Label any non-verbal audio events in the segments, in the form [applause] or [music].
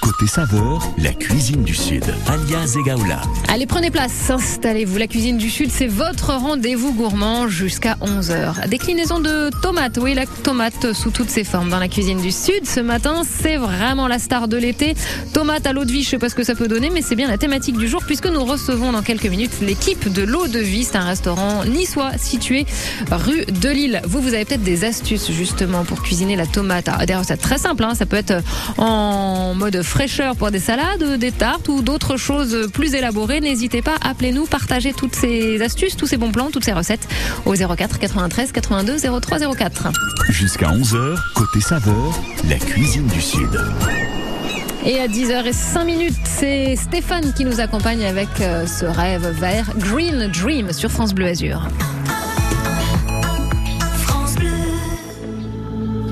côté saveur, la cuisine du Sud. Alia Zegaoula. Allez, prenez place, installez-vous. La cuisine du Sud, c'est votre rendez-vous gourmand jusqu'à 11h. Déclinaison de tomates. Oui, la tomate sous toutes ses formes dans la cuisine du Sud. Ce matin, c'est vraiment la star de l'été. Tomate à l'eau de vie, je sais pas ce que ça peut donner, mais c'est bien la thématique du jour puisque nous recevons dans quelques minutes l'équipe de l'eau de vie. C'est un restaurant niçois situé rue de Lille. Vous, vous avez peut-être des astuces justement pour cuisiner la tomate. Ah, des recettes très simples, hein. ça peut être en mode fraîcheur pour des salades, des tartes ou d'autres choses plus élaborées. N'hésitez pas, appelez-nous, partagez toutes ces astuces, tous ces bons plans, toutes ces recettes au 04 93 82 03 04. Jusqu'à 11h, côté saveur, la cuisine du Sud. Et à 10h05 minutes, c'est Stéphane qui nous accompagne avec euh, ce rêve vert Green Dream sur France Bleu Azur.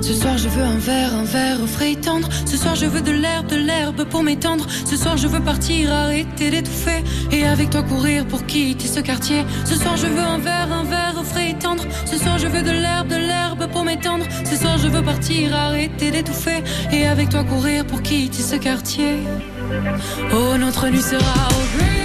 Ce soir je veux un verre, un verre frais et tendre. Ce soir je veux de l'herbe, de l'herbe pour m'étendre. Ce soir je veux partir, arrêter d'étouffer. Et avec toi courir pour quitter ce quartier. Ce soir je veux un verre, un verre frais et tendre. Ce soir je veux de l'herbe, de l'herbe pour m'étendre. Ce soir je veux partir, arrêter d'étouffer. Et avec toi courir pour quitter ce quartier. Oh notre nuit sera au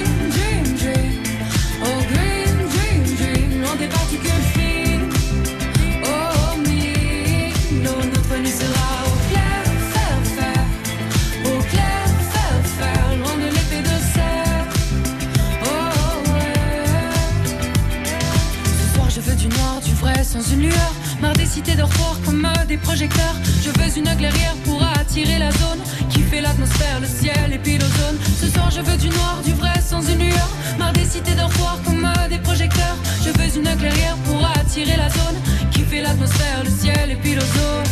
sans une lueur. Marre des cités dortoirs comme des projecteurs. Je veux une clairière pour attirer la zone qui fait l'atmosphère, le ciel et puis l'ozone. Ce soir je veux du noir, du vrai sans une lueur. Marre des cités dortoirs comme des projecteurs. Je veux une clairière pour attirer la zone qui fait l'atmosphère, le ciel et puis l'ozone.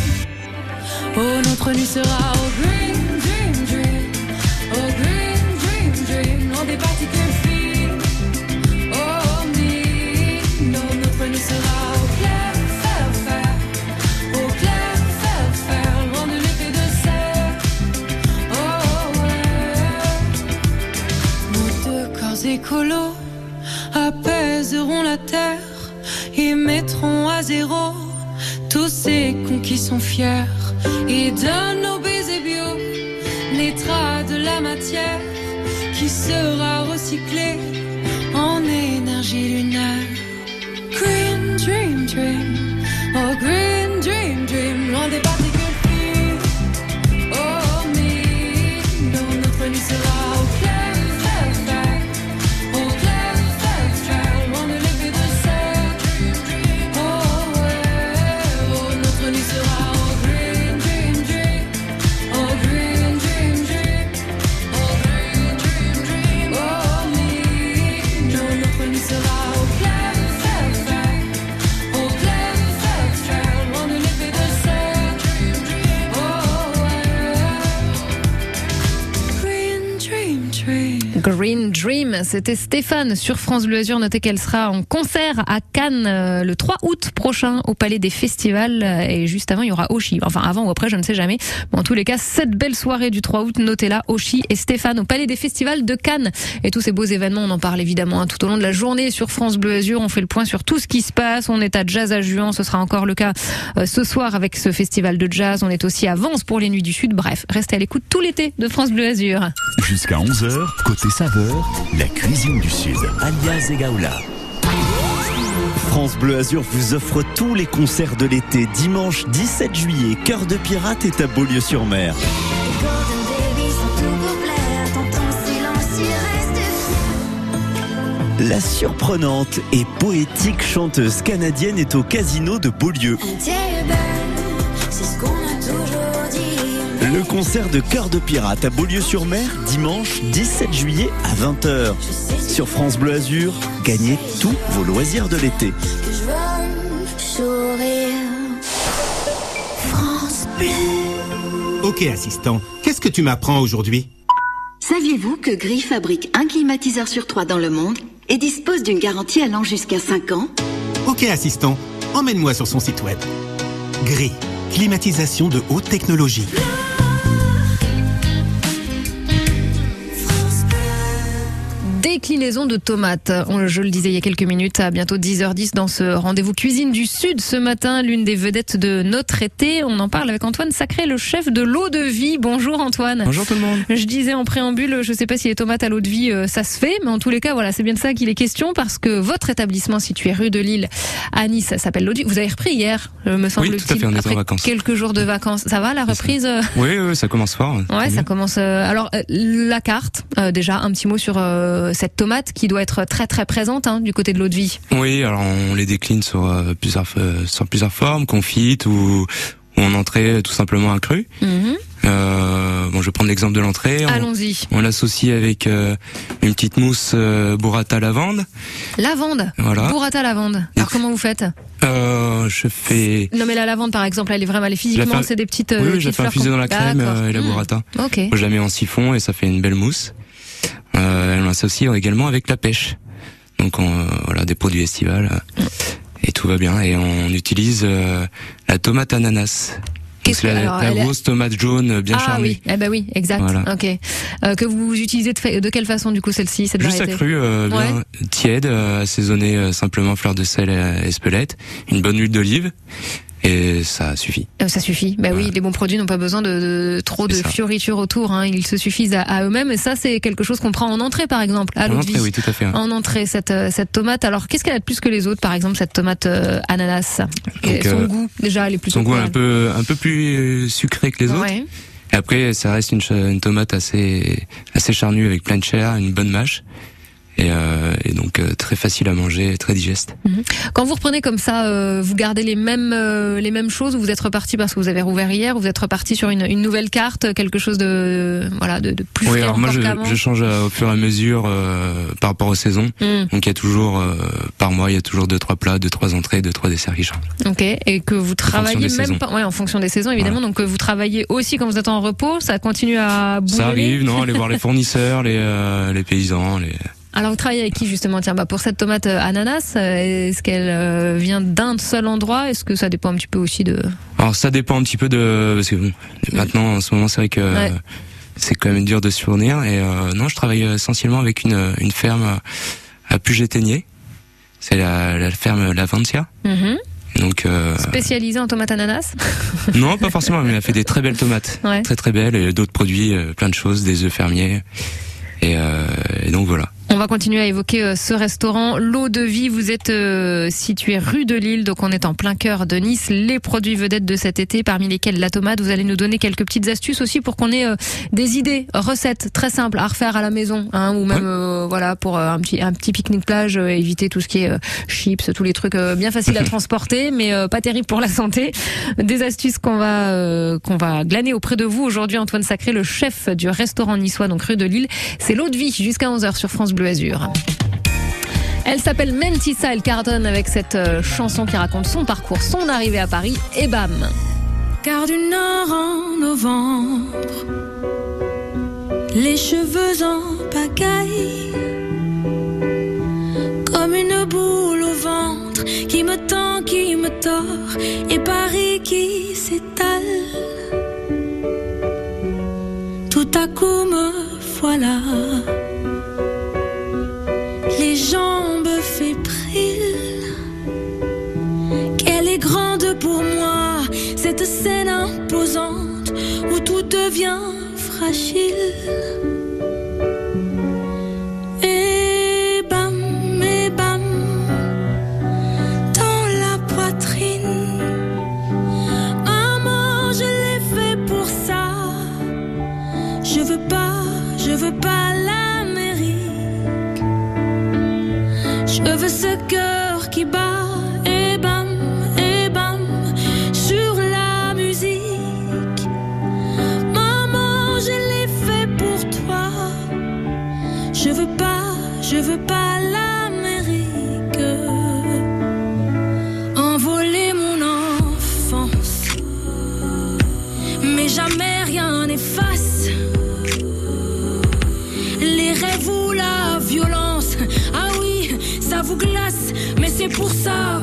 Oh notre nuit sera au green, dream, dream. Oh green, dream, dream. Loin des particules apaiseront la terre et mettront à zéro tous ces cons sont fiers. Et de nos baisers bio naîtra de la matière qui sera recyclée en énergie lunaire. Green dream, Green C'était Stéphane sur France Bleu Azur. Notez qu'elle sera en concert à Cannes euh, le 3 août prochain au Palais des Festivals. Et juste avant, il y aura Oshi. Enfin, avant ou après, je ne sais jamais. Mais en tous les cas, cette belle soirée du 3 août, notez-la, Oshi et Stéphane au Palais des Festivals de Cannes. Et tous ces beaux événements, on en parle évidemment hein, tout au long de la journée sur France Bleu Azur. On fait le point sur tout ce qui se passe. On est à Jazz à Juan. Ce sera encore le cas euh, ce soir avec ce festival de jazz. On est aussi à Vence pour les Nuits du Sud. Bref, restez à l'écoute tout l'été de France Bleu Azur. Jusqu'à 11h, côté saveur, cuisine du Sud. Alia Zegaoula. France Bleu Azur vous offre tous les concerts de l'été. Dimanche 17 juillet, Cœur de Pirate est à Beaulieu-sur-Mer. La surprenante et poétique chanteuse canadienne est au casino de Beaulieu. Le concert de Cœur de Pirate à Beaulieu-sur-Mer, dimanche 17 juillet à 20h. Sur France Bleu Azur, gagnez tous vos loisirs de l'été. Que je veux sourire. France Bleu. Ok assistant, qu'est-ce que tu m'apprends aujourd'hui? Saviez-vous que Gris fabrique un climatiseur sur trois dans le monde et dispose d'une garantie allant jusqu'à 5 ans? Ok assistant, emmène-moi sur son site web. Gris, climatisation de haute technologie. Des déclinaisons de tomates. Je le disais il y a quelques minutes, à bientôt 10h10 dans ce rendez-vous cuisine du Sud ce matin, l'une des vedettes de notre été. On en parle avec Antoine Sacré, le chef de l'eau de vie. Bonjour Antoine. Bonjour tout le monde. Je disais en préambule, je sais pas si les tomates à l'eau de vie, euh, ça se fait, mais en tous les cas, voilà, c'est bien de ça qu'il est question parce que votre établissement situé rue de Lille à Nice ça s'appelle l'eau de vie. Vous avez repris hier, euh, me semble-t-il. tout à fait, on est en après vacances. quelques jours de vacances. Ça va, la reprise euh, Oui, oui, ça commence fort. Ouais, ça commence. alors la carte, déjà un petit mot sur cette tomate qui doit être très très présente hein, du côté de l'eau de vie. Oui, alors on les décline sur euh, plusieurs euh, sur plusieurs formes, confites ou, ou en entrée tout simplement un cru. Euh, bon, je vais prendre l'exemple de l'entrée. On, Allons-y. on l'associe avec euh, une petite mousse euh, burrata lavande. Lavande. Voilà. Burrata lavande. Alors comment vous faites? Euh, je fais Non mais la lavande par exemple, elle est vraiment, elle est physiquement, c'est des petites. euh, oui, oui, je la fais infuser dans la crème euh, et la Hmm. burrata. Ok. Moi, je la mets en siphon et ça fait une belle mousse. Euh, elle l'associe également avec la pêche. Donc on, euh, voilà des produits estivales euh, et tout va bien. Et on utilise euh, la tomate ananas. Qu'est-ce que- la, alors, la grosse tomate jaune euh, bien ah oui, eh ben oui, exact. Voilà. Ok. Euh, que vous utilisez de, fa- de quelle façon du coup celle-ci, cette Juste cru, euh, bien Ouais. tiède, assaisonné euh, simplement fleur de sel et espelette, une bonne huile d'olive et ça suffit. Euh, Ça suffit. Bah oui, les bons produits n'ont pas besoin de, de- trop de ça. fioritures autour. Hein. Ils se suffisent à, à eux-mêmes. Et ça, c'est quelque chose qu'on prend en entrée, par exemple, à En entrée, oui, tout à fait. en entrée cette euh, cette tomate. Alors qu'est-ce qu'elle a de plus que les autres Par exemple cette tomate euh, ananas? Son euh, goût déjà elle est plutôt Son goût est un peu un peu plus euh, sucré que les autres. Ouais. Et après, ça reste une, une tomate assez assez charnue avec plein de chair, une bonne mâche. Et, euh, et donc euh, très facile à manger, très digeste. Quand vous reprenez comme ça, euh, vous gardez les mêmes euh, les mêmes choses ou vous êtes reparti parce que vous avez rouvert hier, ou vous êtes reparti sur une, une nouvelle carte, quelque chose de voilà de, de plus Oui, alors moi je, je change au fur et à mesure euh, par rapport aux saisons. Hmm, Donc il y a toujours euh, par mois, il y a toujours deux trois plats, deux trois entrées, deux trois desserts qui changent. ok. Et que vous travaillez même pas, ouais, en fonction des saisons évidemment. Donc que vous travaillez aussi quand vous êtes en repos, ça continue à bouger. Ça arrive, non Aller [laughs] voir les fournisseurs, les euh, les paysans, les Alors vous travaillez avec qui justement? Tiens, bah pour cette tomate euh, ananas, euh, est-ce qu'elle euh, vient d'un seul endroit? Est-ce que ça dépend un petit peu aussi de? Alors ça dépend un petit peu de parce que bon, maintenant en ce moment c'est vrai que Ouais. c'est quand même dur de se fournir et euh, non je travaille essentiellement avec une une ferme à Puget-Ténier. C'est la, la ferme Laventia. Mhm. Donc euh, spécialisée en tomate ananas? Non pas forcément mais elle fait des très belles tomates, Ouais. très très belles et d'autres produits, plein de choses, des œufs fermiers et, euh, et donc voilà. On va continuer à évoquer euh, ce restaurant. L'eau de vie, vous êtes euh, situé rue de Lille, donc on est en plein cœur de Nice. Les produits vedettes de cet été, parmi lesquels la tomate, vous allez nous donner quelques petites astuces aussi pour qu'on ait euh, des idées, recettes très simples à refaire à la maison, hein, ou même euh, voilà pour un petit un petit pique-nique plage, euh, éviter tout ce qui est euh, chips, tous les trucs bien faciles à [laughs] transporter, mais pas terribles pour la santé. Des astuces qu'on va qu'on va glaner auprès de vous aujourd'hui. Antoine Sacré, le chef du restaurant niçois, donc rue de Lille. C'est l'eau de vie jusqu'à 11h sur France Bleu Elle s'appelle Mentissa, elle cartonne avec cette euh, chanson qui raconte son parcours, son arrivée à Paris, et bam. Car du nord en novembre, les cheveux en pagaille, comme une boule au ventre qui me tend, qui me tord, et Paris qui s'étale. Tout à coup me voilà, les jambes fébriles. Qu'elle est grande pour moi, cette scène imposante où tout devient fragile. C'est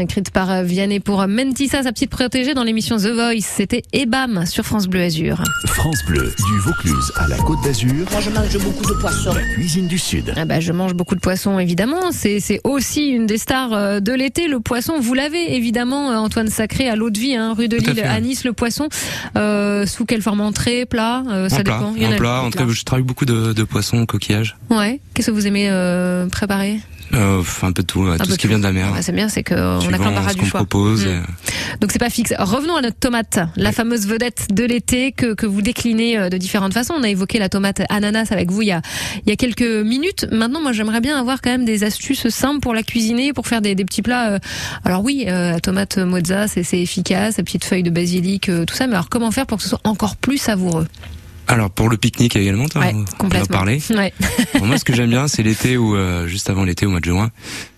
écrite par euh, Vianney pour euh, Mentissa, sa petite protégée dans l'émission The Voice. C'était Ebam sur France Bleu Azur. France Bleu, du Vaucluse à la Côte d'Azur, Moi, je mange beaucoup de poissons. la cuisine du Sud. Ah bah, je mange beaucoup de poissons, évidemment. C'est c'est aussi une des stars euh, de l'été, le poisson. Vous l'avez, évidemment, Antoine Sacré, à l'eau de vie, hein, rue de à Lille, à Nice, le poisson. Euh, sous quelle forme? Entrée, plat euh, Ça en plat, dépend. Il y en en a- plat. En tout cas, je travaille beaucoup de, de poissons, coquillages, Ouais. Qu'est-ce que vous aimez euh, préparer? Euh, un peu de tout, ouais, tout peu ce qui tout. vient de la mer. Ouais, C'est bien, c'est qu'on a ce du choix. propose. Mm. et- Donc c'est pas fixe. Revenons à notre tomate, la fameuse vedette de l'été que, que vous déclinez euh, de différentes façons. On a évoqué la tomate ananas avec vous il y a, il y a quelques minutes. Maintenant, moi j'aimerais bien avoir quand même des astuces simples pour la cuisiner, pour faire des, des petits plats. euh, Alors oui, euh, la tomate mozza, c'est c'est efficace, la petite feuille de basilic, euh, tout ça. Mais alors comment faire pour que ce soit encore plus savoureux? Alors pour le pique-nique également, t'as- Ouais, complètement. parler. Ouais. [laughs] Bon, moi, ce que j'aime bien, c'est l'été ou euh, juste avant l'été, au mois de juin,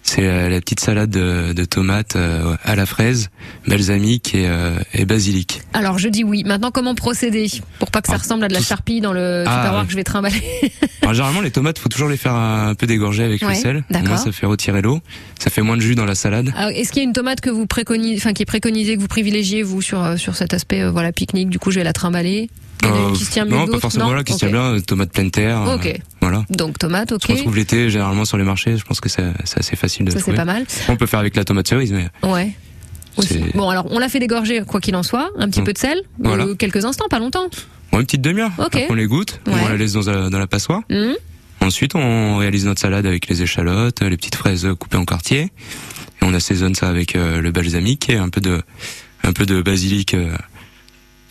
c'est euh, la petite salade de, de tomates euh, à la fraise, balsamique et, euh, et basilic. Alors je dis oui. Maintenant, comment procéder pour pas que ça Ah, ressemble à de la charpie dans le Ah, tupperware que je vais trimballer [laughs] Alors, généralement, les tomates, faut toujours les faire un peu dégorger avec le sel. Moins, ça fait retirer l'eau. Ça fait moins de jus dans la salade. Alors, Est-ce qu'il y a une tomate que vous préconisez, enfin qui est préconisée, que vous privilégiez vous sur sur cet aspect voilà pique-nique Du coup, je vais la trimballer. Euh, qui se tient mieux non, pas forcément Non là, qui se tient bien, euh, tomate pleine terre. euh, voilà. Donc tomate, ok. Qu'on trouve l'été, généralement sur les marchés, je pense que c'est assez facile de Ça c'est pas mal. On peut faire avec la tomate cerise, mais Ouais. Aussi. Bon alors on l'a fait dégorger quoi qu'il en soit, un petit Mm. peu de sel, Voilà. euh, quelques instants, pas longtemps. bon, une petite demi-heure. Ok. Après, on les goûte, Ouais. on la laisse dans, la- dans la passoire. Mhm. Ensuite, on réalise notre salade avec les échalotes, les petites fraises coupées en quartiers, et on assaisonne ça avec euh, le balsamique et un peu de un peu de basilic. euh,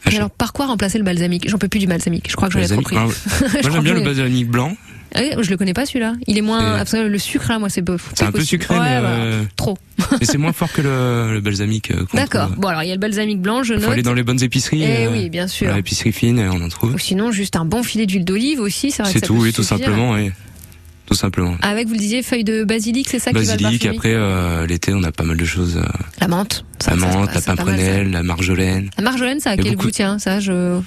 Mais alors par quoi remplacer le balsamique? J'en peux plus du balsamique. Je crois que je l'ai trop Balsamique, pris. ah, [laughs] Moi, j'aime bien le balsamique blanc. Ah oui, je le connais pas celui-là. Il est moins. C'est- parce que le sucre là, moi c'est peu. C'est un peu sucré, Ouais, mais, euh, Trop. mais c'est moins fort que le, le balsamique. euh, D'accord. Bon alors il y a le balsamique blanc, je Il faut note. aller dans les bonnes épiceries. Eh euh, oui, bien sûr. voilà, épicerie fine, on en trouve. Ou sinon juste un bon filet d'huile d'olive aussi, vrai que C'est ça tout, oui, tout simplement, oui. Tout simplement. Avec, vous le disiez, feuille de basilic, c'est ça qui va Basilic, après euh, l'été on a pas mal de choses. euh, La menthe. Ça, la menthe, ça, la pimprenelle, la marjolaine. La marjolaine, ça a quel beaucoup goût, tiens Ça, je.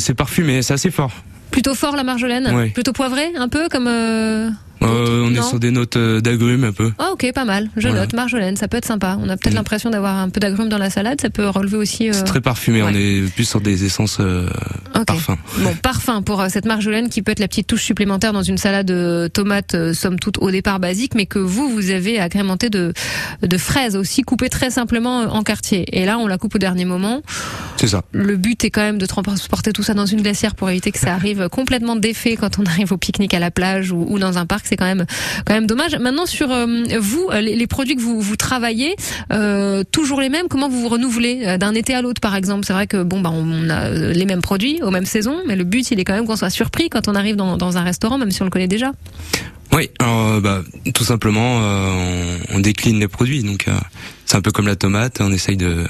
C'est parfumé, c'est assez fort. Plutôt fort la marjolaine Ouais. Plutôt poivré, un peu comme. euh, Euh, on Non. est sur des notes euh, d'agrumes un peu. Ah ok, pas mal. Je Voilà. note marjolaine, ça peut être sympa. On a peut-être Mm. l'impression d'avoir un peu d'agrumes dans la salade, ça peut relever aussi. euh, C'est très parfumé, ouais. on est plus sur des essences euh, parfums. Bon, parfum pour euh, cette marjolaine qui peut être la petite touche supplémentaire dans une salade de tomates, euh, somme toute au départ basique, mais que vous, vous avez agrémenté de, de fraises aussi, coupées très simplement en quartier. Et là, on la coupe au dernier moment. C'est ça. Le but est quand même de transporter tout ça dans une glacière pour éviter que ça arrive complètement défait quand on arrive au pique-nique à la plage ou, ou dans un parc. C'est quand même quand même dommage. Maintenant sur euh, vous, euh, les, produits que vous vous travaillez, euh, toujours les mêmes? Comment vous vous renouvelez d'un été à l'autre, par exemple? C'est vrai que bon, bah on a les mêmes produits aux mêmes saisons, mais le but, il est quand même qu'on soit surpris quand on arrive dans, un restaurant, même si on le connaît déjà. Oui, euh, bah, tout simplement, on, décline les produits. Donc, c'est un peu comme la tomate. On essaye de-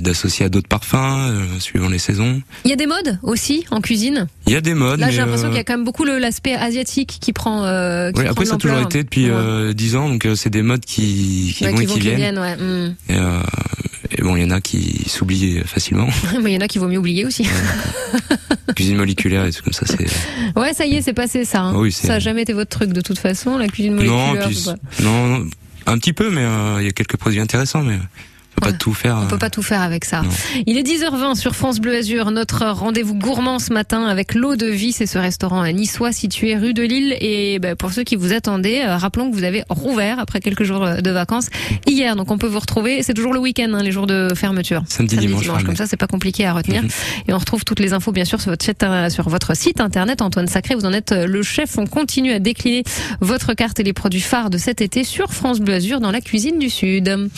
d'associer à d'autres parfums euh, suivant les saisons. Il y a des modes aussi en cuisine? Il y a des modes. Là, j'ai l'impression euh, qu'il y a quand même beaucoup l'aspect asiatique qui prend. Euh, qui oui, prend après, ça a toujours été depuis Ouais. euh, 10 ans. Donc, c'est des modes qui qui Ouais, vont qui vont, qui viennent. viennent, ouais. mm. Et, et bon, il y en a qui s'oublient facilement. [laughs] Mais il y en a qui vaut mieux oublier aussi. Cuisine moléculaire et tout comme ça, c'est. [laughs] Ouais, ça y est, c'est passé ça. hein. Oui, c'est- ça a jamais été votre truc de toute façon, la cuisine moléculaire. Non, puis, non, non, un petit peu, mais euh, il y a quelques produits intéressants, mais peut pas tout faire. On euh, peut pas tout faire avec ça. Non. Il est 10h20 sur France Bleu Azur. Notre rendez-vous gourmand ce matin avec l'eau de vie, c'est ce restaurant niçois situé rue de Lille. Et ben, pour ceux qui vous attendaient, euh, rappelons que vous avez rouvert après quelques jours euh, de vacances hier. Donc on peut vous retrouver. C'est toujours le week-end, hein, les jours de fermeture. Samedi, dimanche, ouais, Comme ça, c'est pas compliqué à retenir. Mhm. Et on retrouve toutes les infos, bien sûr, sur votre, site, euh, sur votre site internet. Antoine Sacré, vous en êtes euh, le chef. On continue à décliner votre carte et les produits phares de cet été sur France Bleu Azur dans la cuisine du Sud.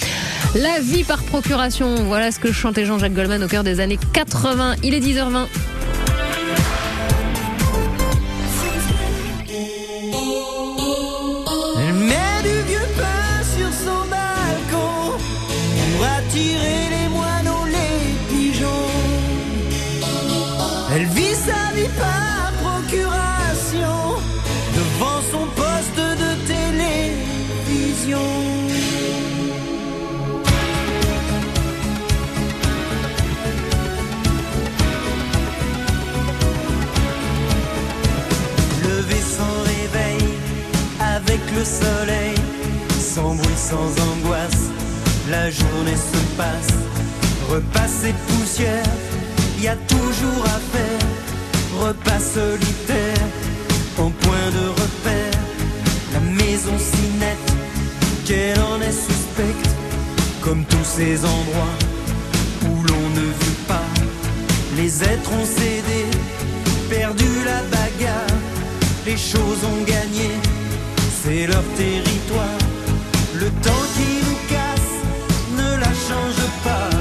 La vie par procuration, voilà ce que chantait Jean-Jacques Goldman au cœur des années 80. Il est 10h20. Le soleil, sans bruit, sans angoisse, la journée se passe. Repas et poussière, y a toujours à faire. Repas solitaire, en point de repère. La maison si nette, qu'elle en est suspecte, comme tous ces endroits où l'on ne vit pas. Les êtres ont cédé, perdu la bagarre, les choses ont gagné, c'est leur territoire. Le temps qui nous casse ne la change pas.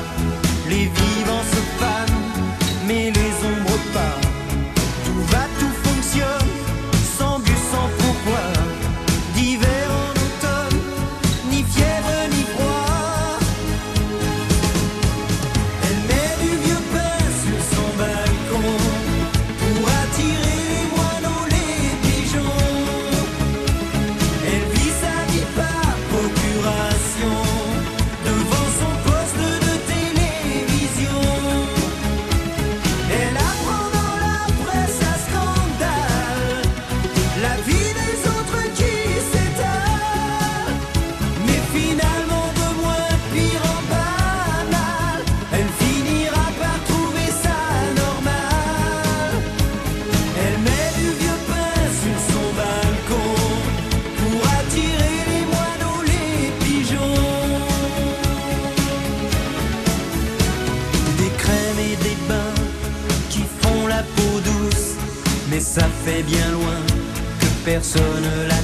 Fait bien loin que personne la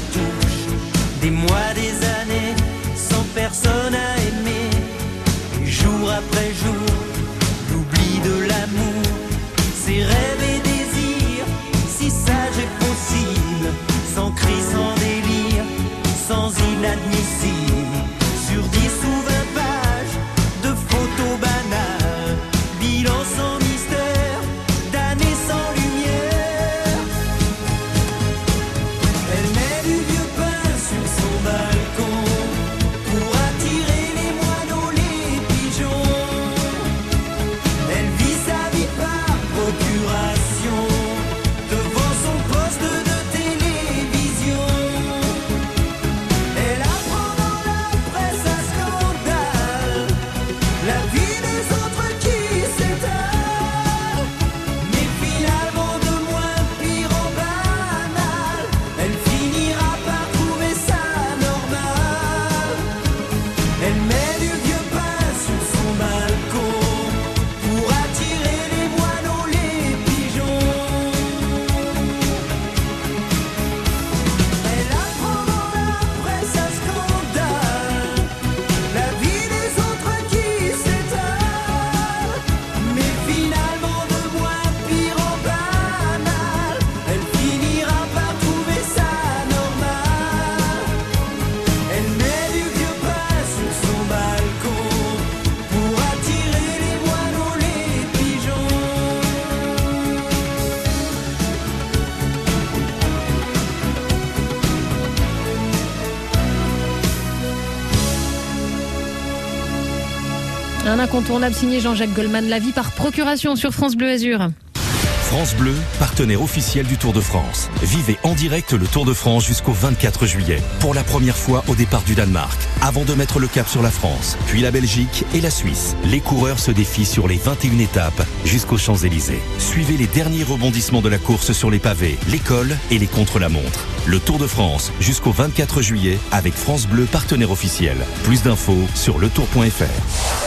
incontournable signé Jean-Jacques Goldman, la vie par procuration sur France Bleu Azur. France Bleu, partenaire officiel du Tour de France. Vivez en direct le Tour de France jusqu'au 24 juillet, pour la première fois au départ du Danemark, avant de mettre le cap sur la France, puis la Belgique et la Suisse. Les coureurs se défient sur les 21 étapes jusqu'aux Champs-Élysées. Suivez les derniers rebondissements de la course sur les pavés, l'école et les contre-la-montre. Le Tour de France jusqu'au 24 juillet avec France Bleu, partenaire officiel. Plus d'infos sur letour.fr.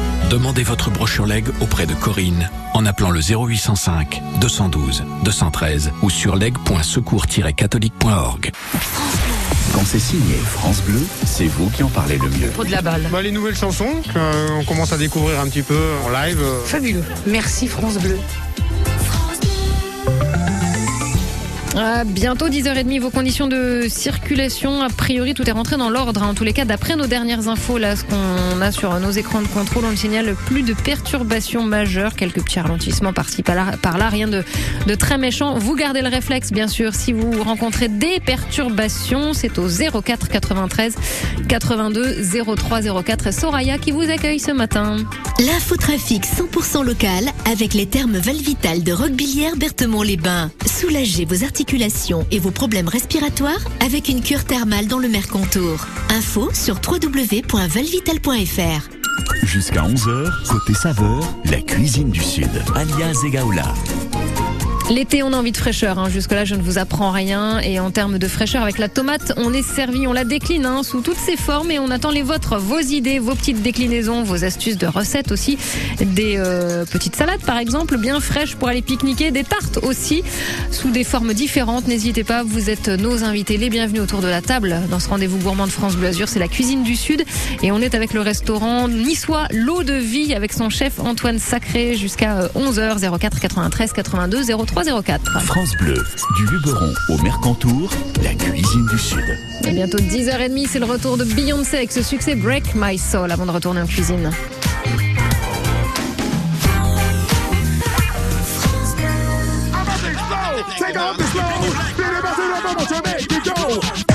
Demandez votre brochure leg auprès de Corinne en appelant le 0805 212 213 ou sur leg.secours-catholique.org. Quand c'est signé France Bleu, c'est vous qui en parlez le mieux. Pour de la balle. Bah, les nouvelles chansons qu'on commence à découvrir un petit peu en live. euh. Fabuleux. Merci France Bleu. Bientôt 10h30, vos conditions de circulation, a priori tout est rentré dans l'ordre. hein. En tous les cas, d'après nos dernières infos, là, ce qu'on a sur nos écrans de contrôle, on ne signale plus de perturbations majeures, quelques petits ralentissements par-ci par-là, rien de, de très méchant. Vous gardez le réflexe, bien sûr, si vous rencontrez des perturbations, c'est au 04 93 82 03 04 et Soraya qui vous accueille ce matin. L'infotrafic 100% local avec les thermes Valvital de Roquebillière Berthemont-les-Bains. Soulagez vos et vos problèmes respiratoires avec une cure thermale dans le Mercontour. Info sur www.valvital.fr. Jusqu'à 11h, côté saveur, la cuisine du Sud. Alia Zegaoula. L'été, on a envie de fraîcheur. hein. Jusque-là, je ne vous apprends rien. Et en termes de fraîcheur, avec la tomate, on est servi, on la décline hein, sous toutes ses formes et on attend les vôtres, vos idées, vos petites déclinaisons, vos astuces de recettes aussi. Des euh, petites salades, par exemple, bien fraîches pour aller pique-niquer. Des tartes aussi, sous des formes différentes. N'hésitez pas, vous êtes nos invités, les bienvenus autour de la table. Dans ce rendez-vous gourmand de France Bleu c'est la cuisine du Sud. Et on est avec le restaurant niçois L'eau de vie avec son chef Antoine Sacré jusqu'à 11h 04 93 82 03 04. France Bleu, du Luberon au Mercantour, la cuisine du Sud. Et bientôt 10h30, c'est le retour de Beyoncé avec ce succès Break My Soul avant de retourner en cuisine. Take off the slow.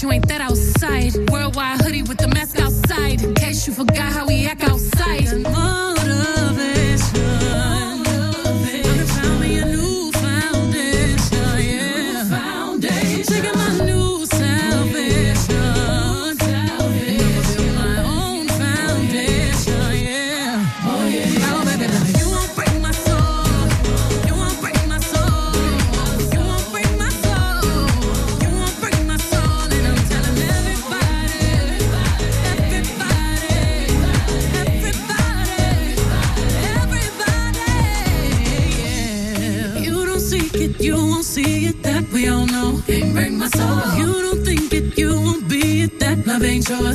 21 em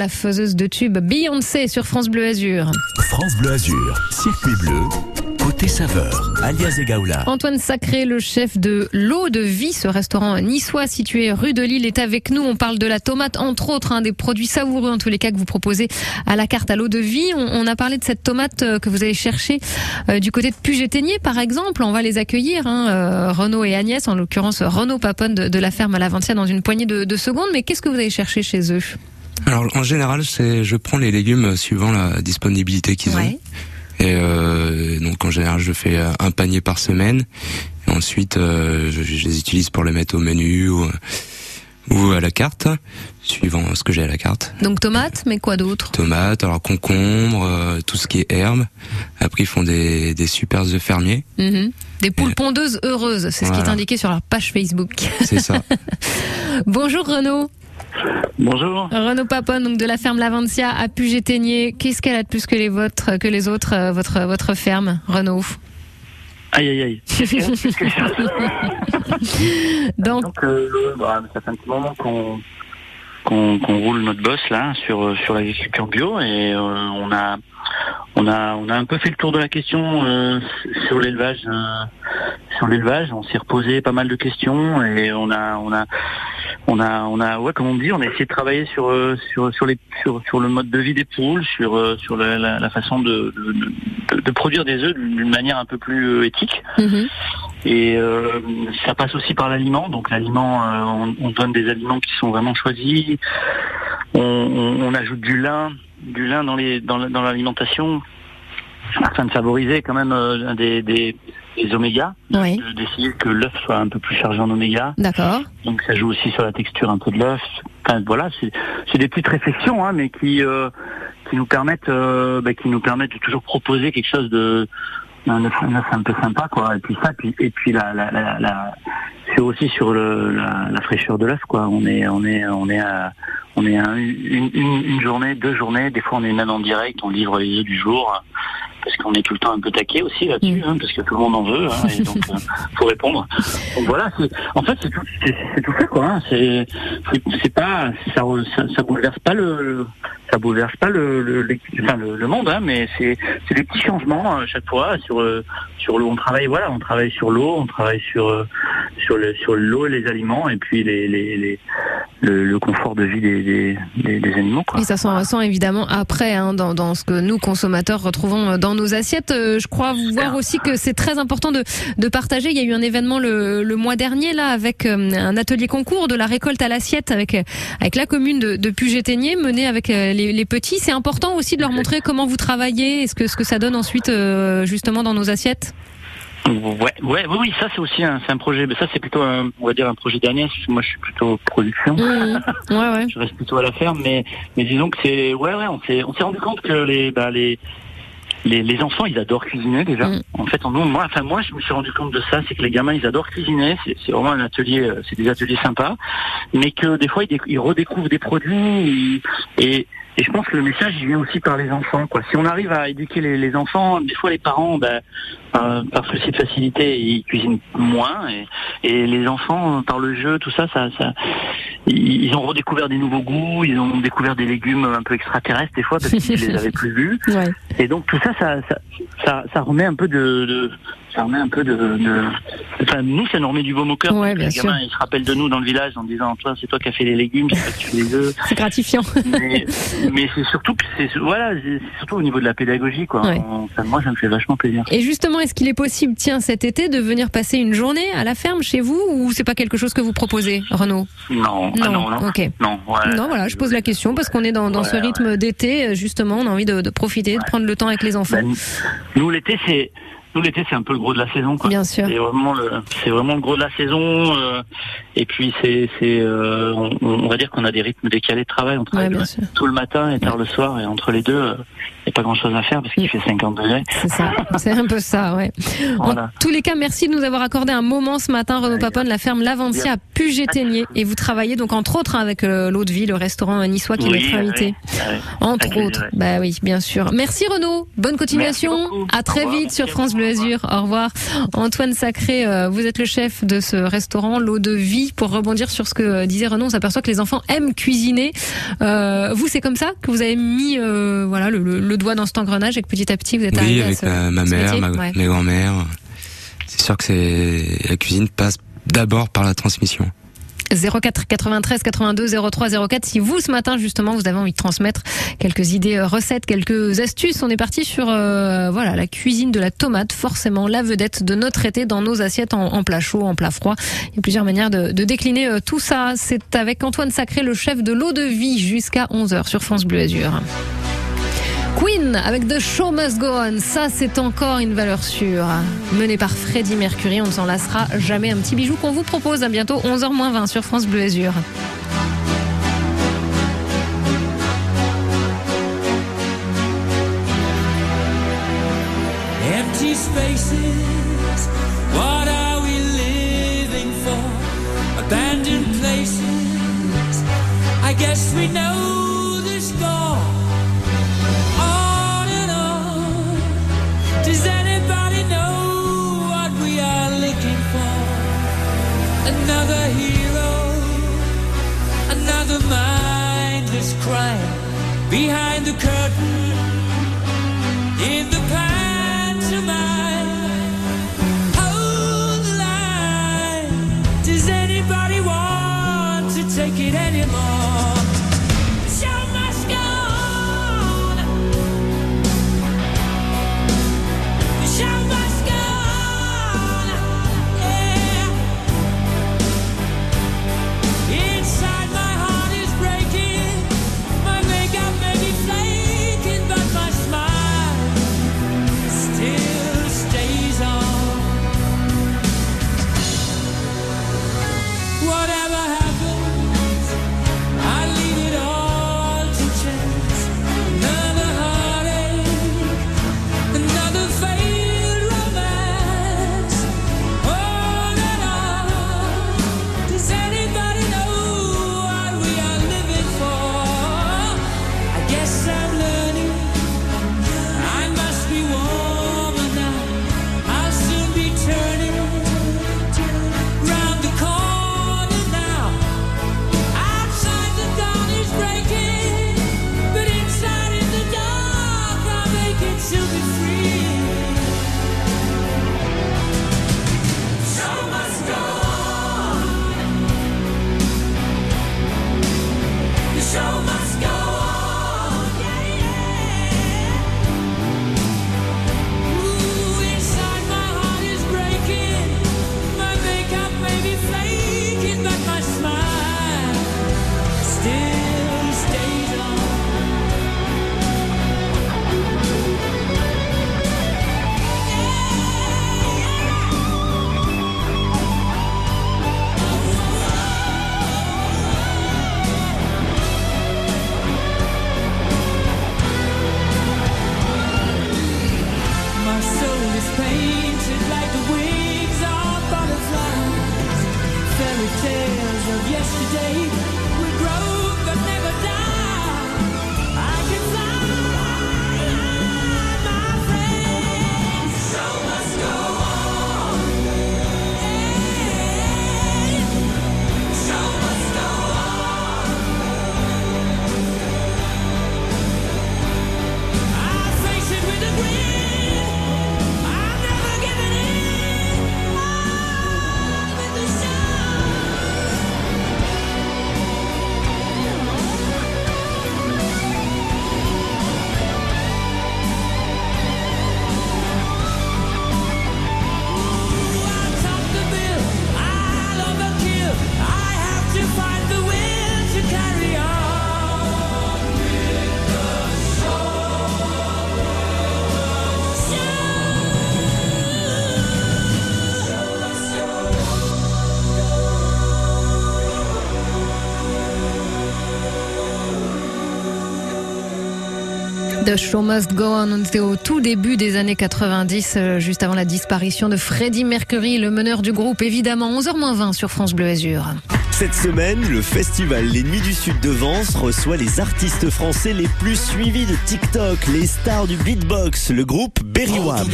La faiseuse de tube Beyoncé sur France Bleu Azur. France Bleu Azur, circuit bleu, côté saveur, alias Egaoula. Antoine Sacré, le chef de l'eau de vie, ce restaurant niçois situé rue de Lille, est avec nous. On parle de la tomate, entre autres, un des produits savoureux en tous les cas que vous proposez à la carte à l'eau de vie. On, on a parlé de cette tomate euh, que vous allez chercher euh, du côté de Puget-Aigné, par exemple. On va les accueillir, hein, euh, Renaud et Agnès, en l'occurrence Renaud Papone de, de la ferme à l'Aventia dans une poignée de, de secondes. Mais qu'est-ce que vous allez chercher chez eux? Alors en général, c'est je prends les légumes suivant la disponibilité qu'ils ont. Et euh, donc en général, je fais euh, un panier par semaine. Et ensuite, euh, je, je les utilise pour les mettre au menu ou, ou à la carte, suivant ce que j'ai à la carte. Donc tomates, mais quoi d'autre? Tomates, alors concombre, euh, tout ce qui est herbe. Après, ils font des, des super œufs fermiers. Mhm. Des poules pondeuses heureuses, c'est ce qui est indiqué sur leur page Facebook. C'est ça. [laughs] Bonjour Renaud. Bonjour. Renaud Papone, donc de la ferme Laventia à Puget-Aigné. Qu'est-ce qu'elle a de plus que les vôtres, que les autres, euh, votre votre ferme, Renaud? Aïe aïe aïe. [laughs] Donc, euh, bah, ça fait un petit moment qu'on roule notre boss là sur sur l'agriculture bio et euh, on a on a on a un peu fait le tour de la question euh, sur l'élevage euh, sur l'élevage on s'est reposé pas mal de questions et on a on a on a on a ouais comme on dit on a essayé de travailler sur euh, sur sur les sur sur le mode de vie des poules sur sur la, la, la façon de, de, produire des œufs d'une manière un peu plus éthique et euh, ça passe aussi par l'aliment. Donc l'aliment, euh, on, on donne des aliments qui sont vraiment choisis. On, on- on ajoute du lin, du lin dans les dans, dans l'alimentation afin de favoriser quand même euh, des, des, des oméga, Oui. de- d'essayer que l'œuf soit un peu plus chargé en oméga. D'accord. Donc ça joue aussi sur la texture un peu de l'œuf. Enfin, voilà, c'est c'est des petites réflexions, hein, mais qui euh, qui nous permettent euh, bah, qui nous permettent de toujours proposer quelque chose de œuf, un œuf un peu sympa, quoi. Et puis ça, et puis la c'est aussi sur le, la, fraîcheur de l'œuf, quoi. On est on est on est à on est une, une, journée, deux journées, des fois on est même en direct, on livre les œufs du jour qu'on est tout le temps un peu taqué aussi là-dessus, hein, parce que tout le monde en veut, hein, et donc [laughs] euh, faut répondre. Donc voilà, en fait c'est tout, c'est, tout fait quoi. Hein, c'est, c'est, pas, ça, ça, ça bouleverse pas le, le- ça bouleverse pas le, le, le- enfin, le, le monde, hein, mais c'est, c'est des petits changements à chaque fois sur, euh, sur l'eau. On travaille, voilà, on travaille sur l'eau, on travaille sur, euh, sur le, sur l'eau et les aliments, et puis les, les, les le, le confort de vie des, des, des, des animaux. Quoi. Et ça s'en ressent évidemment après hein, dans, dans ce que nous consommateurs retrouvons dans nos assiettes. Euh, Je crois voir aussi que c'est très important de, de partager. Il y a eu un événement le, le mois dernier là avec euh, un atelier concours de la récolte à l'assiette avec euh, avec la commune de, de Puget-Aigné mené avec les, les petits. C'est important aussi de leur montrer comment vous travaillez et ce que ce que ça donne ensuite justement dans nos assiettes. Ouais, ouais, oui, oui, ça c'est aussi un, c'est un projet, mais ça c'est plutôt un, on va dire un projet dernier. Moi, je suis plutôt production. Mmh. [laughs] Ouais, ouais. je reste plutôt à la ferme, mais mais disons que c'est, ouais, ouais, on s'est on s'est rendu compte que les bah, les les, les enfants, ils adorent cuisiner déjà. Mmh. En fait, en moi, enfin moi, je me suis rendu compte de ça, c'est que les gamins, ils adorent cuisiner. C'est vraiment un atelier, euh, c'est des ateliers sympas, mais que des fois, ils, déc- ils redécouvrent des produits et je pense que le message il vient aussi par les enfants. Quoi. Si on arrive à éduquer les, les enfants, des fois les parents, ben, euh, par souci de facilité, ils cuisinent moins, et, et les enfants, par le jeu, tout ça, ça, ça ils, ont redécouvert des nouveaux goûts, ils ont découvert des légumes un peu extraterrestres des fois parce qu'ils les avaient plus vus. [laughs] Ouais. Et donc tout ça, ça, ça, ça, ça remet un peu de, de- ça remet un peu de, de- enfin nous, ça nous remet du baume au cœur. Ouais, les gamins, ils se rappellent de nous dans le village en disant, toi, c'est toi qui as fait les légumes, c'est toi qui fais les œufs. [laughs] C'est gratifiant. [laughs] mais, mais c'est surtout c'est voilà, surtout au niveau de la pédagogie quoi. Ouais. On- ça- moi, ça me fait vachement plaisir. Et justement, est-ce qu'il est possible, tiens, cet été, de venir passer une journée à la ferme chez vous ou c'est pas quelque chose que vous proposez, Renaud? Non, ah non, non, ok. non, ouais. Non, voilà, je pose la question parce qu'on est dans, dans ce Ouais, rythme d'été, euh, justement, on a envie de, de profiter, de prendre le temps avec les enfants. Ben, nous l'été c'est nous l'été c'est un peu le gros de la saison quoi. Bien sûr. C'est vraiment le c'est vraiment le gros de la saison euh, et puis c'est c'est euh, on, on va dire qu'on a des rythmes décalés de travail on travaille Ouais, le- tout le matin et tard le soir et entre les deux a pas grand chose à faire parce qu'il fait 50 degrés. C'est ça, [laughs] c'est un peu ça, ouais. Voilà. En tous les cas, merci de nous avoir accordé un moment ce matin, Renaud Papon, la ferme Laventia à Puget-Ténier. Et vous travaillez donc entre autres hein, avec euh, l'eau de vie, le restaurant niçois qui Oui, va être invité. oui, oui. Entre Avec autres. Bah oui, bien sûr. Merci Renaud. Bonne continuation. À très revoir. vite sur France Bleu Azur. Au revoir. Antoine Sacré, euh, vous êtes le chef de ce restaurant, l'eau de vie. Pour rebondir sur ce que disait Renaud, on s'aperçoit que les enfants aiment cuisiner. Euh, vous, c'est comme ça que vous avez mis euh, voilà le, le- le doigt dans cet engrenage et que petit à petit vous êtes Oui, arrivé à avec ce- ma, ma ce mère, métier ma, Ouais. mes grands-mères. C'est sûr que c'est la cuisine passe d'abord par la transmission. 04 93 82 03 04 si vous ce matin justement vous avez envie de transmettre quelques idées euh, recettes quelques astuces on est parti sur euh, voilà la cuisine de la tomate forcément la vedette de notre été dans nos assiettes en, en plat chaud en plat froid il y a plusieurs manières de, de décliner euh, tout ça c'est avec Antoine Sacré le chef de l'eau de vie jusqu'à 11h sur France Bleu Azur Queen avec The Show Must Go On, ça c'est encore une valeur sûre. Mené par Freddie Mercury, on ne s'en lassera jamais. Un petit bijou qu'on vous propose à bientôt 11h20 sur France Bleu Azur. Empty spaces, what are we living for? Abandoned places, I guess we know The Show Must Go On, on était au tout début des années 90, euh, juste avant la disparition de Freddie Mercury, le meneur du groupe, évidemment, 11h20 sur France Bleu Azur. Cette semaine, le festival Les Nuits du Sud de Vence reçoit les artistes français les plus suivis de TikTok, les stars du beatbox, le groupe Berry Wab.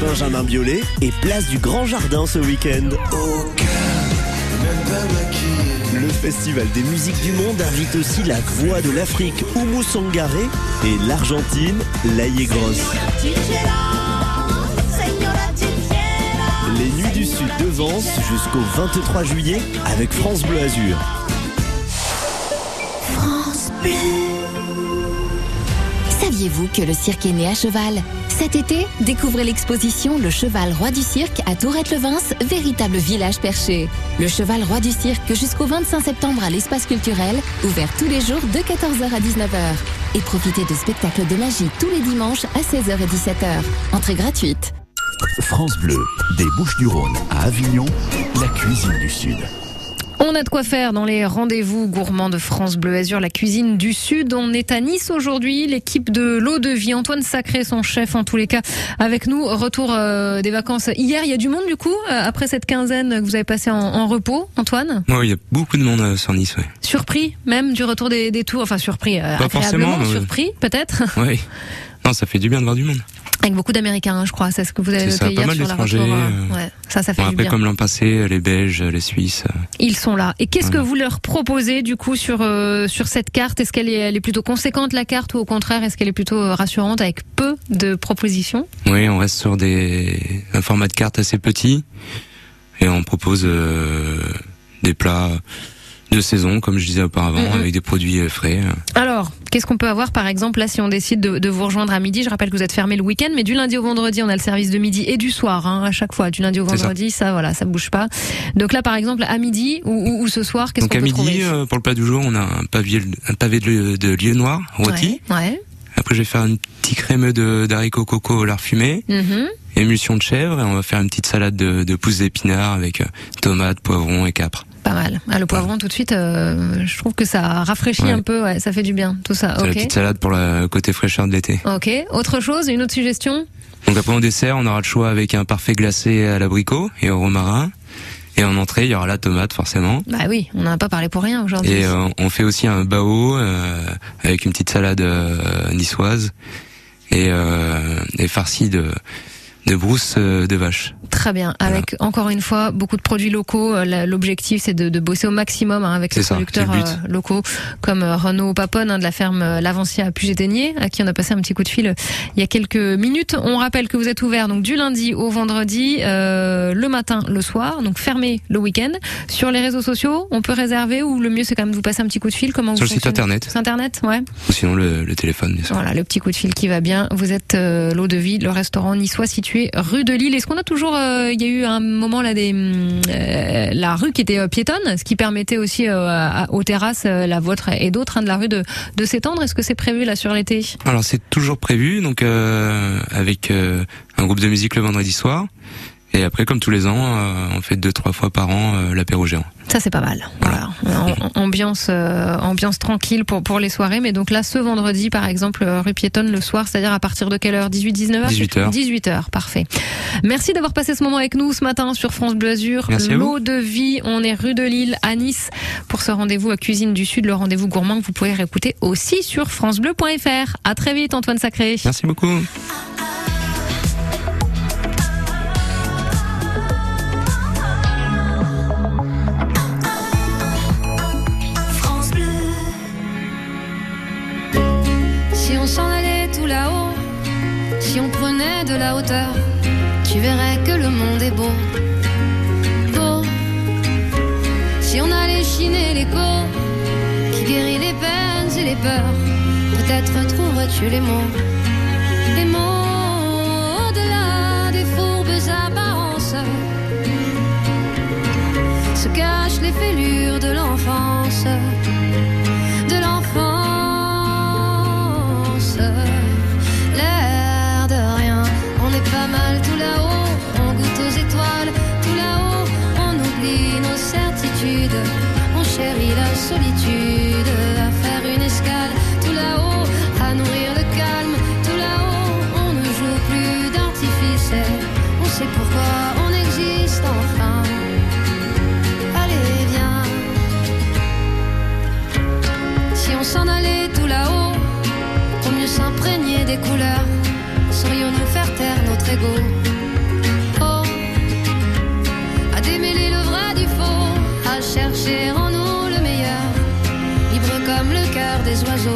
Benjamin Biolay et place du Grand Jardin ce week-end. Le Festival des musiques du monde invite aussi la voix de l'Afrique, Oumou Sangaré, et l'Argentine, Laïe Grosse. Les Nuits du Sud de Vence jusqu'au 23 juillet avec France Bleu Azur. France Bleu. Saviez-vous que le cirque est né à cheval? Cet été, découvrez l'exposition Le Cheval Roi du Cirque à Tourette-le-Vence, véritable village perché. Le Cheval Roi du Cirque jusqu'au 25 septembre à l'espace culturel, ouvert tous les jours de 14h à 19h. Et profitez de spectacles de magie tous les dimanches à 16h et 17h. Entrée gratuite. France Bleu, des Bouches-du-Rhône à Avignon, la cuisine du Sud. On a de quoi faire dans les rendez-vous gourmands de France Bleu Azur, la cuisine du Sud. On est à Nice aujourd'hui. L'équipe de l'eau de vie, Antoine Sacré, son chef en tous les cas, avec nous. Retour euh, des vacances hier. Il y a du monde du coup, euh, après cette quinzaine que vous avez passé en, en repos, Antoine? Oui, il y a beaucoup de monde euh, sur Nice, ouais. Surpris même du retour des, des tours, enfin surpris, Pas forcément, surpris peut-être, Oui. Non, ça fait du bien de voir du monde. Avec beaucoup d'Américains, hein, je crois. C'est ce que vous avez noté ça, pas hier mal sur la retour. euh, ouais, ça, ça fait Bon, du après, bien. comme l'an passé, les Belges, les Suisses. euh, Ils sont là. Et qu'est-ce que vous leur proposez du coup sur euh, sur cette carte? Est-ce qu'elle est, elle est plutôt conséquente la carte ou au contraire est-ce qu'elle est plutôt euh, rassurante avec peu de propositions? Oui, on reste sur des un format de carte assez petit et on propose euh, des plats de saison, comme je disais auparavant, avec des produits euh, frais. Alors, qu'est-ce qu'on peut avoir par exemple là si on décide de, de vous rejoindre à midi? Je rappelle que vous êtes fermé le week-end, mais du lundi au vendredi, on a le service de midi et du soir hein, à chaque fois. Du lundi au ça. vendredi, ça. voilà, ça bouge pas. Donc là, par exemple, à midi ou, ou- ou ce soir, qu'est-ce Donc qu'on à peut midi, trouver? euh, pour le plat du jour, on a un pavé, un pavé de, de lieu noir rôti. Ouais. ouais. Après, je vais faire un petit crémeux de d'haricots coco au lard fumé, Mhm. émulsion de chèvre, et on va faire une petite salade de, de pousses d'épinards avec euh, tomates, poivrons et capres. Pas mal. Ah, le poivron, tout de suite, euh, je trouve que ça rafraîchit Ouais. un peu. Ouais, ça fait du bien. Tout ça. C'est la petite salade pour le côté fraîcheur de l'été. Ok. Autre chose, une autre suggestion? Donc après en dessert, on aura le choix avec un parfait glacé à l'abricot et au romarin. Et en entrée, il y aura la tomate forcément. Bah oui, on n'en a pas parlé pour rien aujourd'hui. Et euh, on fait aussi un bao euh, avec une petite salade euh, niçoise et, euh, et farci de, de brousse euh, de vache. Très bien. Avec encore une fois beaucoup de produits locaux. Euh, L'objectif c'est de, de bosser au maximum hein, avec les ça, producteurs le euh, locaux comme Renaud Papone hein, de la ferme L'Avancia à Puget-Ténier, à qui on a passé un petit coup de fil il y a quelques minutes. On rappelle que vous êtes ouvert donc du lundi au vendredi, euh, le matin, le soir, donc fermé le week-end. Sur les réseaux sociaux, on peut réserver ou le mieux c'est quand même de vous passer un petit coup de fil. Comment Sur vous le site internet. Sur internet, ouais. Ou sinon le, le téléphone, bien sûr. Voilà, le petit coup de fil qui va bien. Vous êtes euh, l'eau de vie, le restaurant niçois situé rue de Lille. Est-ce qu'on a toujours, euh, il y a eu un moment là des, hum, euh, la rue qui était euh, piétonne, ce qui permettait aussi aux terrasses, la vôtre et d'autres, hein, de la rue de, de s'étendre? Est-ce que c'est prévu là sur l'été? Alors c'est toujours prévu, donc avec un groupe de musique le vendredi soir. Et après, comme tous les ans, on fait deux trois fois par an l'apéro géant. Ça c'est pas mal. Voilà, Am- ambiance, euh, ambiance tranquille pour pour les soirées. Mais donc là, ce vendredi, par exemple, euh, rue piétonne le soir, c'est-à-dire à partir de quelle heure? 18, 19 heures 18 heures. 18 heures, parfait. Merci d'avoir passé ce moment avec nous ce matin sur France Bleu Azur. L'eau de vie, on est rue de Lille à Nice pour ce rendez-vous à Cuisine du Sud, le rendez-vous gourmand que vous pouvez réécouter aussi sur francebleu.fr. À très vite, Antoine Sacré. Merci beaucoup. De la hauteur, tu verrais que le monde est beau. Beau. Si on allait chiner l'écho, qui guérit les peines et les peurs, peut-être trouverais-tu les mots. Les mots au-delà des fourbes apparences se cachent les fêlures de l'enfance le cœur des oiseaux.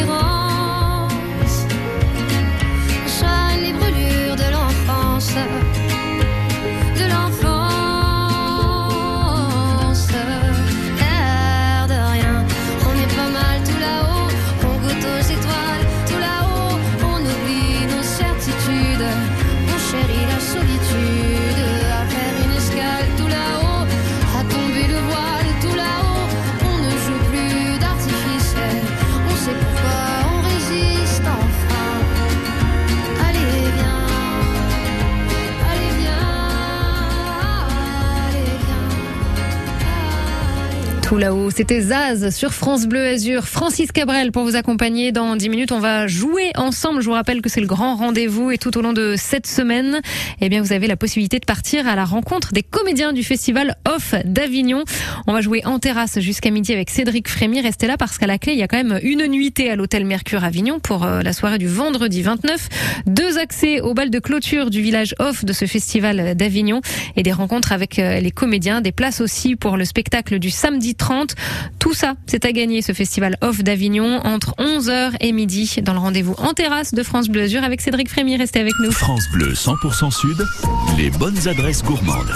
Tout là-haut, c'était Zaz sur France Bleu Azur. Francis Cabrel pour vous accompagner dans 10 minutes. On va jouer ensemble. Je vous rappelle que c'est le grand rendez-vous et tout au long de cette semaine, eh bien, vous avez la possibilité de partir à la rencontre des comédiens du festival Off d'Avignon. On va jouer en terrasse jusqu'à midi avec Cédric Frémy. Restez là parce qu'à la clé, il y a quand même une nuitée à l'hôtel Mercure Avignon pour euh, la soirée du vendredi 29. Deux accès au bal de clôture du village Off de ce festival d'Avignon et des rencontres avec euh, les comédiens. Des places aussi pour le spectacle du samedi 30. Tout ça, c'est à gagner ce festival Off d'Avignon entre 11h et midi dans le rendez-vous en terrasse de France Bleu Azur avec Cédric Frémy. Restez avec nous. France Bleu 100% Sud, les bonnes adresses gourmandes.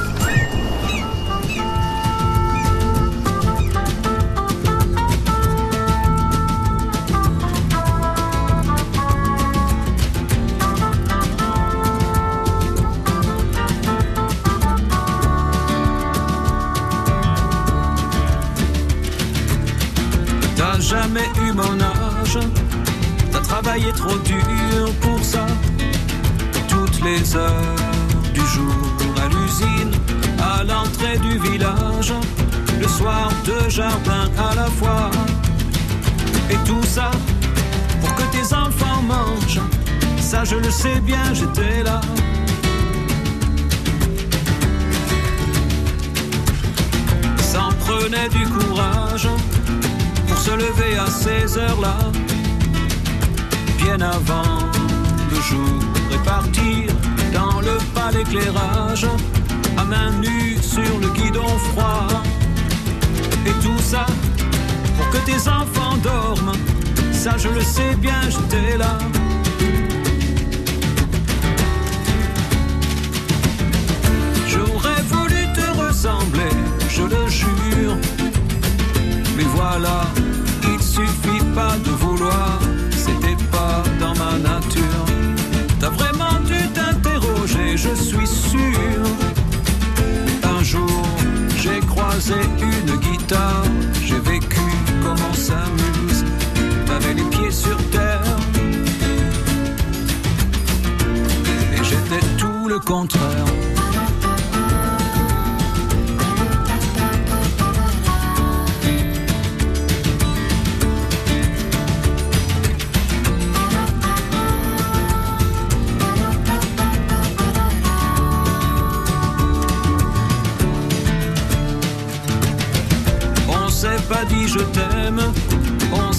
Trop dur pour ça. Toutes les heures du jour à l'usine, à l'entrée du village, le soir deux jardins à la fois. Et tout ça pour que tes enfants mangent. Ça je le sais bien, j'étais là. Ça en prenait du courage pour se lever à ces heures-là, avant le jour partir dans le pas d'éclairage, à main nue sur le guidon froid. Et tout ça pour que tes enfants dorment, ça je le sais bien, j'étais là. J'aurais voulu te ressembler, je le jure. Mais voilà, il suffit pas de croisé une guitare, j'ai vécu comme on s'amuse, t'avais les pieds sur terre. Et j'étais tout le contraire.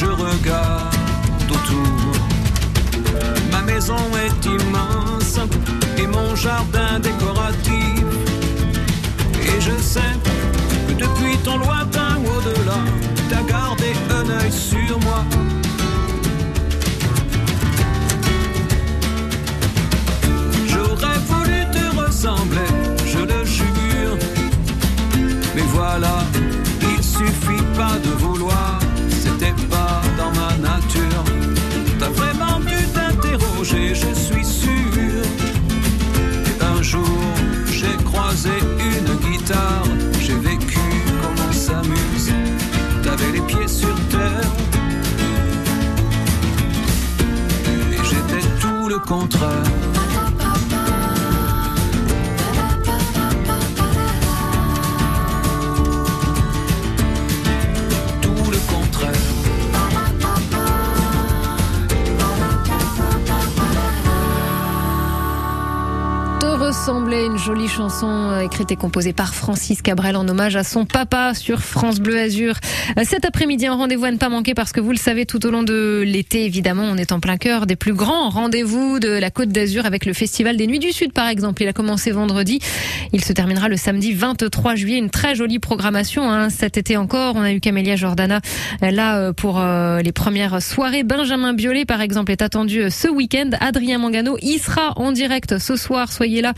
Je regarde autour. Ma maison est immense et mon jardin décoratif. Et je sais que depuis ton lointain au-delà, t'as gardé un œil sur moi. J'aurais voulu te ressembler, je le jure. Mais voilà, il suffit pas de vouloir, tout le une jolie chanson euh, écrite et composée par Francis Cabrel en hommage à son papa sur France Bleu Azur. Euh, Cet après-midi, un rendez-vous à ne pas manquer parce que vous le savez, tout au long de l'été, évidemment, on est en plein cœur des plus grands rendez-vous de la Côte d'Azur avec le Festival des Nuits du Sud, par exemple. Il a commencé vendredi. Il se terminera le samedi 23 juillet. Une très jolie programmation hein. cet été encore. On a eu Camélia Jordana euh, là pour les premières soirées. Benjamin Biolay, par exemple, est attendu ce week-end. Adrien Mangano y sera en direct ce soir. Soyez là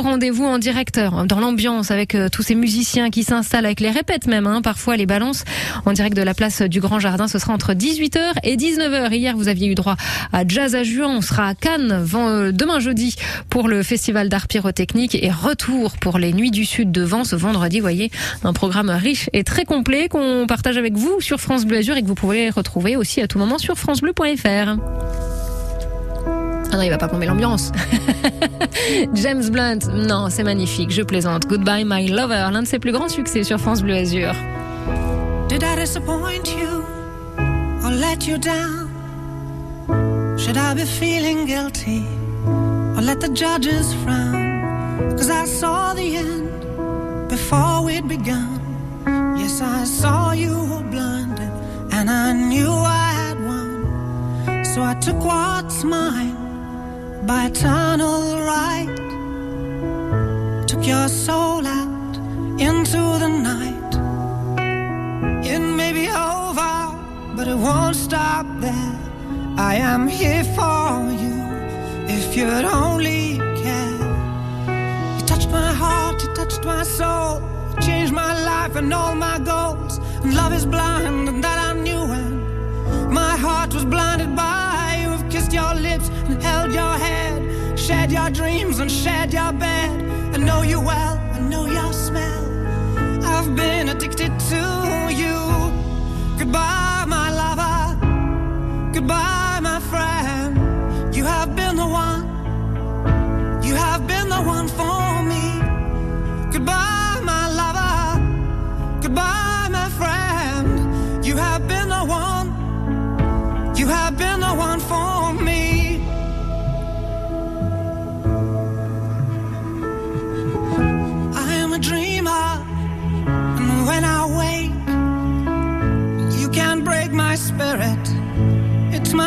rendez-vous en direct, euh, dans l'ambiance, avec euh, tous ces musiciens qui s'installent, avec les répètes même, hein, parfois les balances, en direct de la place du Grand Jardin. Ce sera entre 18h et 19h. Hier, vous aviez eu droit à Jazz à Juin. On sera à Cannes euh, demain jeudi pour le Festival d'art pyrotechnique et retour pour les Nuits du Sud de Vent ce vendredi. Voyez, un programme riche et très complet qu'on partage avec vous sur France Bleu Azur et que vous pouvez retrouver aussi à tout moment sur francebleu.fr. Ah non, il va pas plomber l'ambiance. [laughs] James Blunt, non, c'est magnifique, je plaisante. Goodbye My Lover, l'un de ses plus grands succès sur France Bleu Azur. Did I disappoint you or let you down? Should I be feeling guilty or let the judges frown? Cause I saw the end before we'd begun. Yes, I saw you were blinded and I knew I had won. So I took what's mine by eternal right. Took your soul out into the night. It may be over, but it won't stop there. I am here for you if you'd only care. You touched my heart, you touched my soul, you changed my life and all my goals. And love is blind, and that shared your dreams and shared your bed. I know you well, I know your smell. I've been addicted to you. Goodbye, my lover. Goodbye, my friend. You have been the one. You have been the one for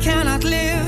Cannot live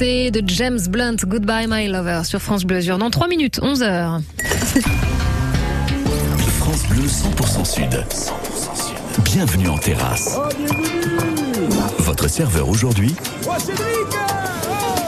de James Blunt, Goodbye My Lover, sur France Bleu Azur. Dans 3 minutes, 11h. France Bleu 100% Sud. Bienvenue en terrasse. Votre serveur aujourd'hui,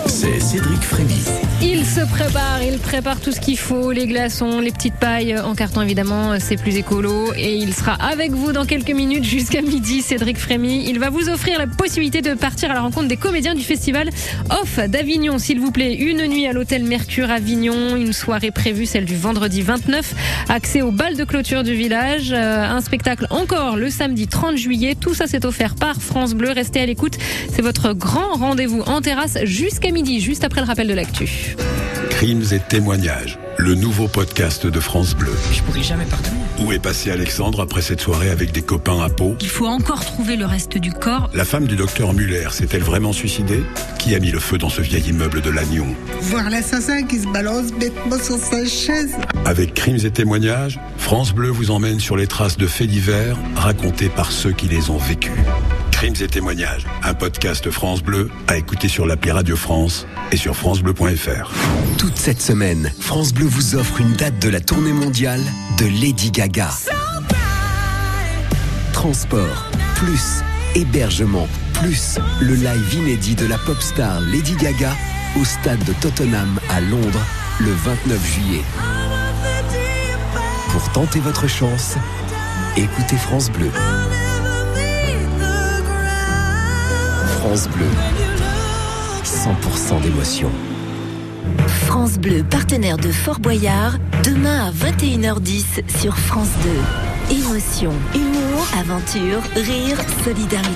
c'est Cédric Frémy. Il se prépare, il prépare tout ce qu'il faut, les glaçons, les petites pailles en carton évidemment, c'est plus écolo. Et il sera avec vous dans quelques minutes jusqu'à midi, Cédric Frémy. Il va vous offrir la possibilité de partir à la rencontre des comédiens du festival Off d'Avignon, s'il vous plaît. Une nuit à l'hôtel Mercure Avignon, une soirée prévue, celle du vendredi 29. Accès au bal de clôture du village, euh, un spectacle encore le samedi 30 juillet. Tout ça c'est offert par France Bleu. Restez à l'écoute, c'est votre grand rendez-vous en terrasse jusqu'à midi, juste après le rappel de l'actu. Crimes et témoignages, le nouveau podcast de France Bleu. Je pourrais jamais pardonner. Où est passé Alexandre après cette soirée avec des copains à Pau? Il faut encore trouver le reste du corps. La femme du docteur Muller s'est-elle vraiment suicidée? Qui a mis le feu dans ce vieil immeuble de Lannion? Voir l'assassin qui se balance bêtement sur sa chaise. Avec Crimes et témoignages, France Bleu vous emmène sur les traces de faits divers racontés par ceux qui les ont vécus. Crimes et témoignages, un podcast France Bleu à écouter sur l'appli Radio France et sur francebleu.fr. Toute cette semaine, France Bleu vous offre une date de la tournée mondiale de Lady Gaga. Transport, plus hébergement, plus le live inédit de la pop star Lady Gaga au stade de Tottenham à Londres le 29 juillet. Pour tenter votre chance, écoutez France Bleu. France Bleu, 100% d'émotion. France Bleu, partenaire de Fort Boyard, demain à 21h10 sur France 2. Émotion, humour, aventure, rire, solidarité.